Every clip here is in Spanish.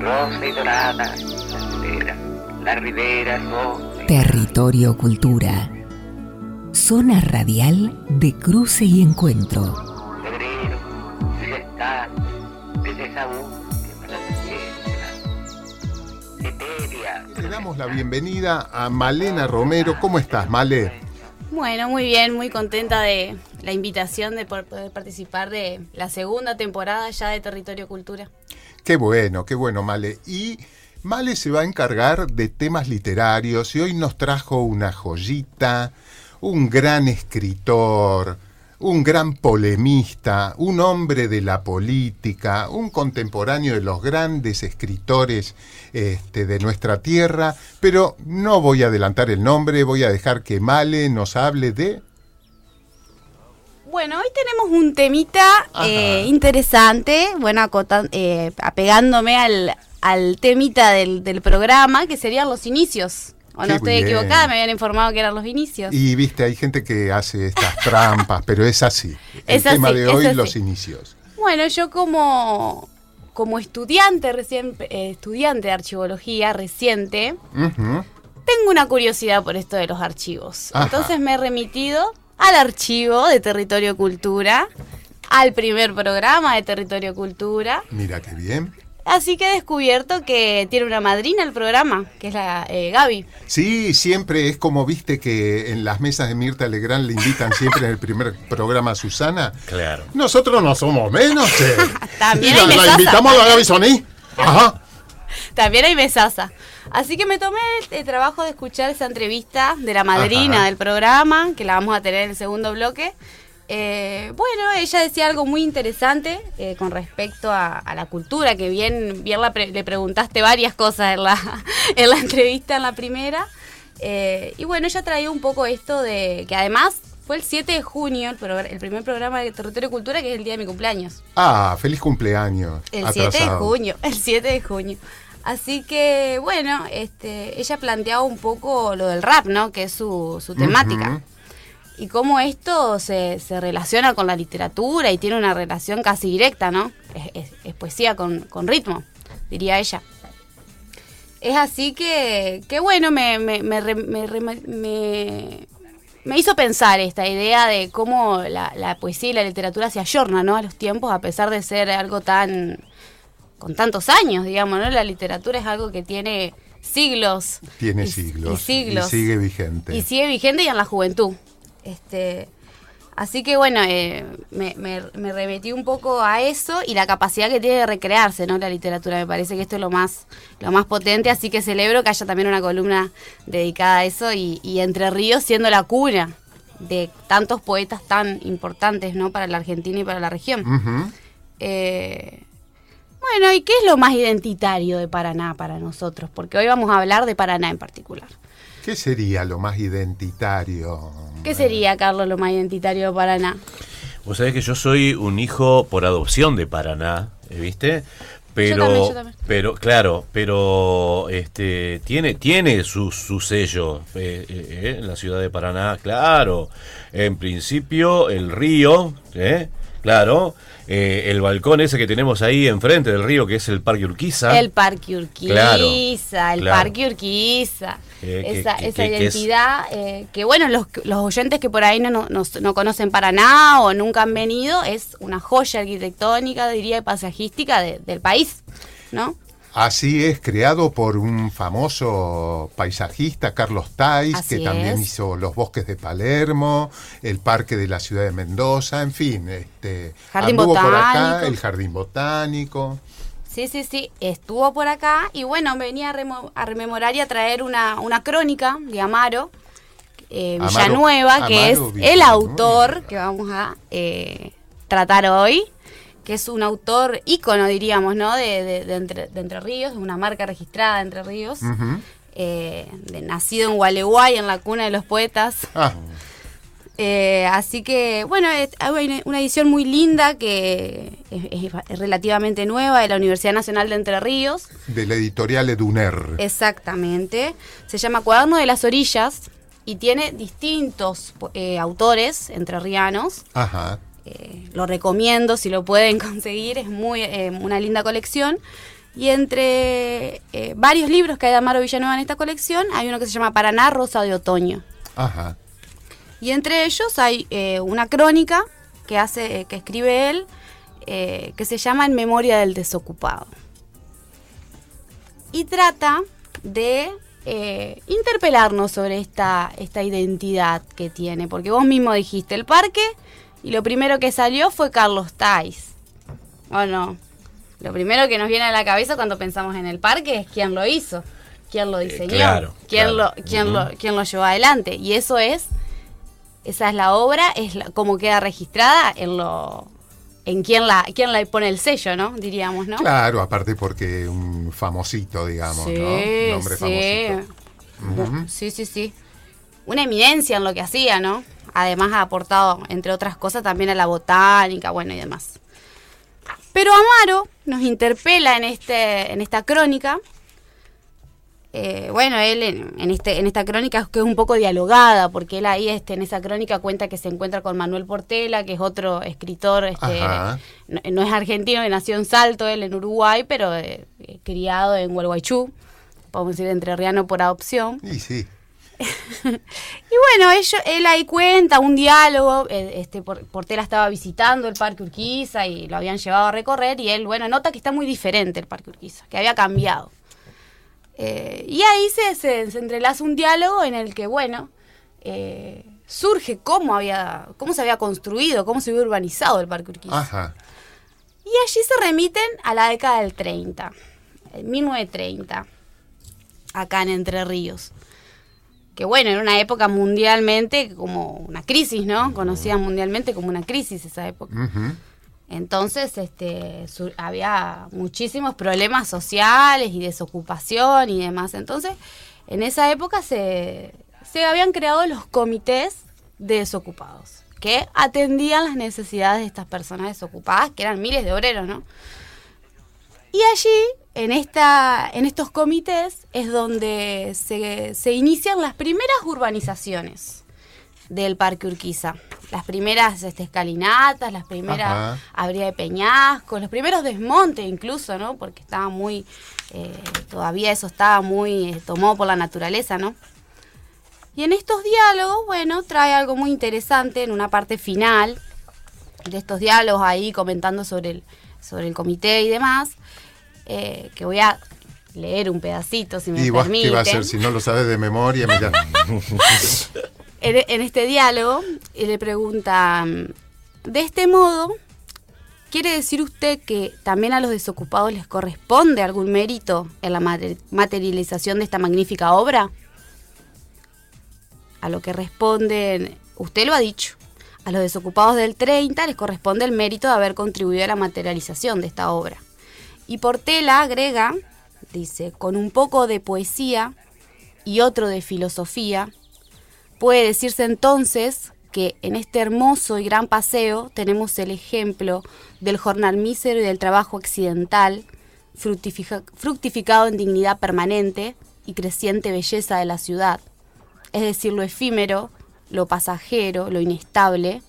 Rosa y dorada, la ribera, la Territorio Cultura. Zona radial de cruce y encuentro. febrero, desde esa. Le damos la bienvenida a Malena Romero. ¿Cómo estás, Male? Bueno, muy bien, muy contenta de la invitación de poder participar de la segunda temporada ya de Territorio Cultura. Qué bueno, qué bueno, Male. Y Male se va a encargar de temas literarios y hoy nos trajo una joyita, un gran escritor, un gran polemista, un hombre de la política, un contemporáneo de los grandes escritores este, de nuestra tierra, pero no voy a adelantar el nombre, voy a dejar que Male nos hable de... Bueno, hoy tenemos un temita eh, interesante, bueno, acotan- eh, apegándome al, al temita del, del programa, que serían los inicios. ¿O Qué no estoy bien. equivocada? Me habían informado que eran los inicios. Y viste, hay gente que hace estas trampas, pero es así. El Es tema así, de hoy, los inicios. Bueno, yo como, como estudiante recién, eh, estudiante de archivología reciente. Tengo una curiosidad por esto de los archivos. Ajá. Entonces me he remitido al archivo de Territorio Cultura, al primer programa de Territorio Cultura. Mira qué bien. Así que he descubierto que tiene una madrina el programa, que es la eh, Gaby. Sí, siempre es como viste que en las mesas de Mirta Legrand le invitan siempre en el primer programa a Susana. Claro. Nosotros no somos menos, che. También Y hay la, invitamos a la Gaby Soní. Ajá. También hay mesaza. Así que me tomé el, trabajo de escuchar esa entrevista de la madrina Ajá. del programa, que la vamos a tener en el segundo bloque. Eh, bueno, ella decía algo muy interesante eh, con respecto a, a la cultura, que bien, bien la pre- le preguntaste varias cosas en la, en la entrevista en la primera. Eh, y bueno, ella traía un poco esto de que además fue el 7 de junio, el, el primer programa de Territorio Cultura, que es el día de mi cumpleaños. Ah, feliz cumpleaños. El 7 de atrasado. junio, el 7 de junio. Así que, bueno, este, ella planteaba un poco lo del rap, ¿no? Que es su, su temática. Y cómo esto se, se relaciona con la literatura y tiene una relación casi directa, ¿no? Es, es- es poesía con, con ritmo, diría ella. Es así que, que bueno, me, me, me, me hizo pensar esta idea de cómo la, la poesía y la literatura se ayornan ¿no? a los tiempos, a pesar de ser algo tan. Con tantos años, digamos, ¿no? La literatura es algo que tiene siglos. Tiene y- siglos. Y siglos. Y sigue vigente. Y sigue vigente y en la juventud. Este, así que bueno, eh, me, me, me remetí un poco a eso y la capacidad que tiene de recrearse, ¿no? La literatura. Me parece que esto es lo más, lo más potente, así que celebro que haya también una columna dedicada a eso y, y Entre Ríos siendo la cuna de tantos poetas tan importantes, ¿no? Para la Argentina y para la región. Eh, bueno, ¿y qué es lo más identitario de Paraná para nosotros? Porque hoy vamos a hablar de Paraná en particular. ¿Qué sería lo más identitario? ¿Qué sería, Carlos, lo más identitario de Paraná? Vos sabés que yo soy un hijo por adopción de Paraná, ¿eh, ¿viste? Pero, también, yo también. pero claro, pero este tiene tiene su, su sello eh, eh, eh, en la ciudad de Paraná, claro. En principio el río, ¿eh? Claro, eh, el balcón ese que tenemos ahí enfrente del río, que es el Parque Urquiza. El Parque Urquiza, Claro, el claro. Parque Urquiza. Eh, esa que- esa que- que es- identidad eh, que, bueno, los, los oyentes que por ahí no, no, no- no conocen Paraná o nunca han venido, es una joya arquitectónica, diría, y paisajística de- del país, ¿no? Así es, creado por un famoso paisajista, Carlos Tais, Así que también es. hizo los bosques de Palermo, el parque de la ciudad de Mendoza, en fin, este, Jardín anduvo por acá, botánico. el jardín botánico. Sí, sí, sí, estuvo por acá y bueno, venía a, remo- a rememorar y a traer una, una crónica de Amaro eh, Amaro- Villanueva, que es el autor que vamos a eh, tratar hoy, que es un autor ícono, diríamos, ¿no? De, de- de entre, de Entre Ríos, una marca registrada de Entre Ríos, eh, nacido en Gualeguay, en la cuna de los poetas. Ah, Eh, así que, bueno, es- hay una- edición muy linda que es relativamente nueva de la Universidad Nacional de Entre Ríos. de la editorial Eduner. Exactamente. Se llama Cuaderno de las Orillas y tiene distintos eh, autores entrerrianos. Ajá. Eh, lo recomiendo si lo pueden conseguir, es muy eh, una linda colección. Y entre eh, varios libros que hay de Amaro Villanueva en esta colección, hay uno que se llama Paraná Rosa de Otoño. Ajá. Y entre ellos hay eh, una crónica que hace, que escribe él, que se llama En memoria del desocupado. Y trata de eh, interpelarnos sobre esta, esta identidad que tiene. Porque vos mismo dijiste el parque y lo primero que salió fue Carlos Tais. ¿O no? Lo primero que nos viene a la cabeza cuando pensamos en el parque es quién lo hizo, quién lo diseñó, claro, quién, claro. Lo, quién, lo, quién lo llevó adelante. Y eso es, esa es la obra, es la- como queda registrada en lo en quién la, quién la pone el sello, ¿no? Diríamos, ¿no? Claro, aparte porque un famosito, digamos, sí, ¿no? Nombre sí. famosito. Sí, sí, sí. Una eminencia en lo que hacía, ¿no? Además ha aportado, entre otras cosas, también a la botánica, bueno, y demás. Pero Amaro nos interpela en, este, en esta crónica. Eh, bueno, él en, en este, en esta crónica es que es un poco dialogada, porque él ahí este, en esa crónica cuenta que se encuentra con Manuel Portela, que es otro escritor, este, no, no es argentino, que nació en Salto, él en Uruguay, pero eh, eh, criado en Huelguaychú, podemos decir entrerriano por adopción. Y sí. Y bueno, ello- él ahí cuenta un diálogo, eh, este Por- Portela estaba visitando el Parque Urquiza y lo habían llevado a recorrer y él, bueno, nota que está muy diferente el Parque Urquiza, que había cambiado. Eh, y ahí se, se- se entrelaza un diálogo en el que, bueno, eh, surge cómo, había, cómo se había construido, cómo se había urbanizado el Parque Urquiza. Ajá. Y allí se remiten a la década del 30, en 1930, acá en Entre Ríos. Que bueno, era una época mundialmente como una crisis, ¿no? Conocida mundialmente como una crisis esa época. Entonces, este, su- había muchísimos problemas sociales y desocupación y demás. Entonces, en esa época se, se habían creado los comités de desocupados, que atendían las necesidades de estas personas desocupadas, que eran miles de obreros, ¿no? Y allí, en, esta, en estos comités, es donde se, se inician las primeras urbanizaciones del Parque Urquiza. Las primeras este, escalinatas, las primeras Ajá. abría de peñascos, los primeros desmontes incluso, ¿no? Porque estaba muy, eh, todavía eso estaba muy eh, tomado por la naturaleza, ¿no? Y en estos diálogos, bueno, trae algo muy interesante en una parte final de estos diálogos ahí comentando sobre el, sobre el comité y demás, eh, que voy a leer un pedacito, si me Y vos, ¿qué va a hacer? Si no lo sabes de memoria, en, en este diálogo y le pregunta, de este modo, ¿quiere decir usted que también a los desocupados les corresponde algún mérito en la mater- materialización de esta magnífica obra? A lo que responden, usted lo ha dicho, a los desocupados del 30 les corresponde el mérito de haber contribuido a la materialización de esta obra. Y Portela agrega, dice, con un poco de poesía y otro de filosofía, Puede decirse entonces que en este hermoso y gran paseo tenemos el ejemplo del jornal mísero y del trabajo accidental, fructifica- fructificado en dignidad permanente y creciente belleza de la ciudad, es decir, lo efímero, lo pasajero, lo inestable,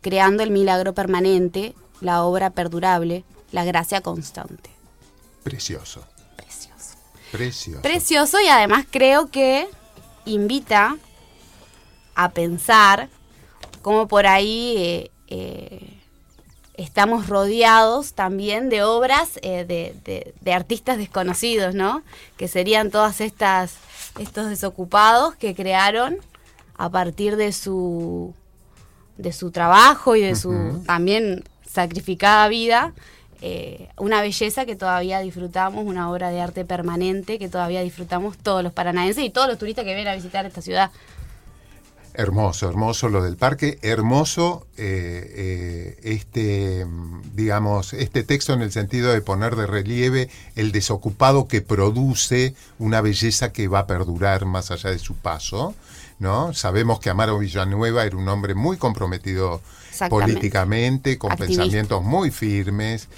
creando el milagro permanente, la obra perdurable, la gracia constante. Precioso. Precioso. Precioso. Precioso y además creo que invita a pensar cómo por ahí eh, eh, estamos rodeados también de obras eh, de, de- de artistas desconocidos, ¿no? Que serían todas estas estos desocupados que crearon a partir de su de su trabajo y de su también sacrificada vida eh, una belleza que todavía disfrutamos, una obra de arte permanente que todavía disfrutamos todos los paranaenses y todos los turistas que vienen a visitar esta ciudad. Hermoso, hermoso lo del parque, hermoso eh, eh, este, mm, digamos, este texto en el sentido de poner de relieve el desocupado que produce una belleza que va a perdurar más allá de su paso, ¿no? Sabemos que Amaro Villanueva era un hombre muy comprometido políticamente, con Activista. pensamientos muy firmes,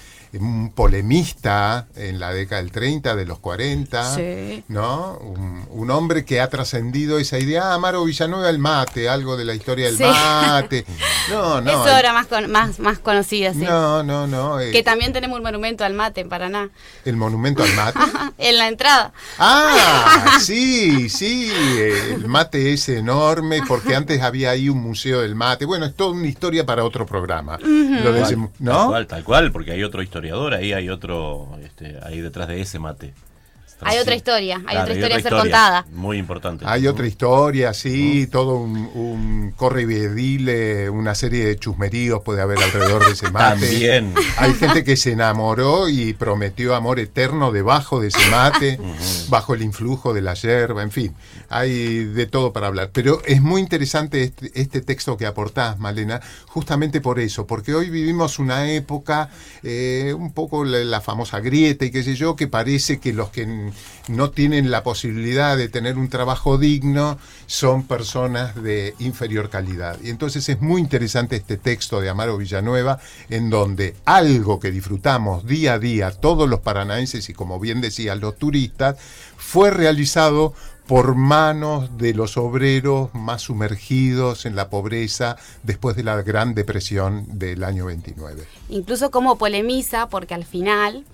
un polemista en la década del 30, de los 40, Sí. ¿no? Un, un hombre que ha trascendido esa idea, ah, Amaro Villanueva el mate, algo de la historia del Sí. mate. No, no. es obra más, con- más, más conocida, sí. No, no, no. eh, Que también tenemos un monumento al mate en Paraná. el monumento al mate. en la entrada. Ah, sí, sí, el mate es enorme porque antes había ahí un museo del mate. Bueno, es toda una historia para otro programa. Lo Tal ¿No? cual, tal cual, porque hay otro ahí, hay otro, este, ahí detrás de ese mate. Hay otra historia, hay Claro, otra historia a ser contada. Muy importante. Hay otra historia, sí, todo un, un corre y vedile, una serie de chusmeríos puede haber alrededor de ese mate. También. Hay gente que se enamoró y prometió amor eterno debajo de ese mate, bajo el influjo de la yerba, en fin, hay de todo para hablar. Pero es muy interesante este, este texto que aportás, Malena, justamente por eso, porque hoy vivimos una época, eh, un poco la, la famosa grieta y qué sé yo, que parece que los que no tienen la posibilidad de tener un trabajo digno son personas de inferior calidad. Y entonces es muy interesante este texto de Amaro Villanueva, en donde algo que disfrutamos día a día todos los paranaenses y como bien decían los turistas, fue realizado por manos de los obreros más sumergidos en la pobreza después de la Gran Depresión del año 29. Incluso como polemiza, porque al final,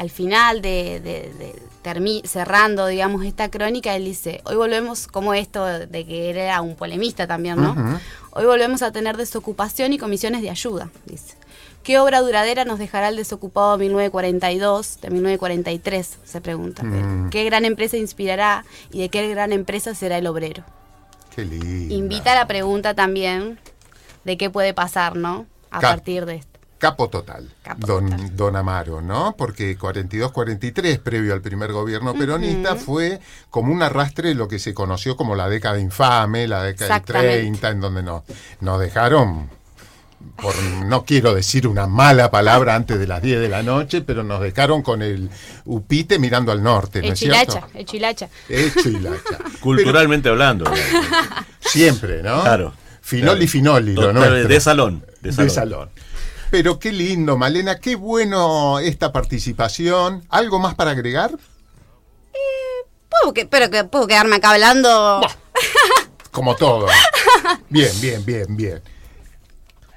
al final de, de- de termi- cerrando, digamos, esta crónica, él dice, hoy volvemos, como esto de que él era un polemista también, ¿no? Hoy volvemos a tener desocupación y comisiones de ayuda, dice. ¿Qué obra duradera nos dejará el desocupado de 1942, de 1943? Se pregunta. Mm. ¿Qué gran empresa inspirará y de qué gran empresa será el obrero? Qué lindo. Invita a la pregunta también de qué puede pasar, ¿no? A Ca- partir de esto. Capo total, Capo don, total. don Amaro, ¿no? Porque 42-43, previo al primer gobierno peronista, fue como un arrastre de lo que se conoció como la década infame, la década del Exactamente. 30, en donde nos, nos dejaron, por, no quiero decir una mala palabra antes de las 10 de la noche, pero nos dejaron con el upite mirando al norte, ¿no es Echilacha, cierto? echilacha. Hecho y lacha. Culturalmente hablando. Siempre, ¿no? Claro. Finoli, Claro. finoli, lo Total, nuestro. de salón. De De salón. Pero qué lindo, Malena, qué bueno esta participación. ¿Algo más para agregar? ¿Puedo, que, pero que puedo quedarme acá hablando. Como todo. Bien, bien, bien, bien.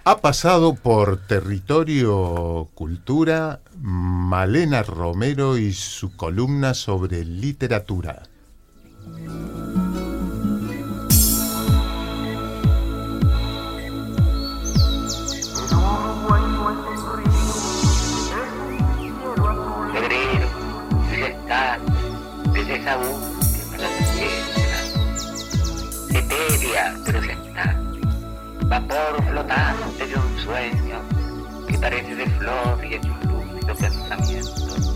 Ha pasado por territorio cultura Malena Romero y su columna sobre literatura. esa voz que me la despierta, etérea pero está, vapor flotante de un sueño que parece de flor y es un lúcido pensamiento.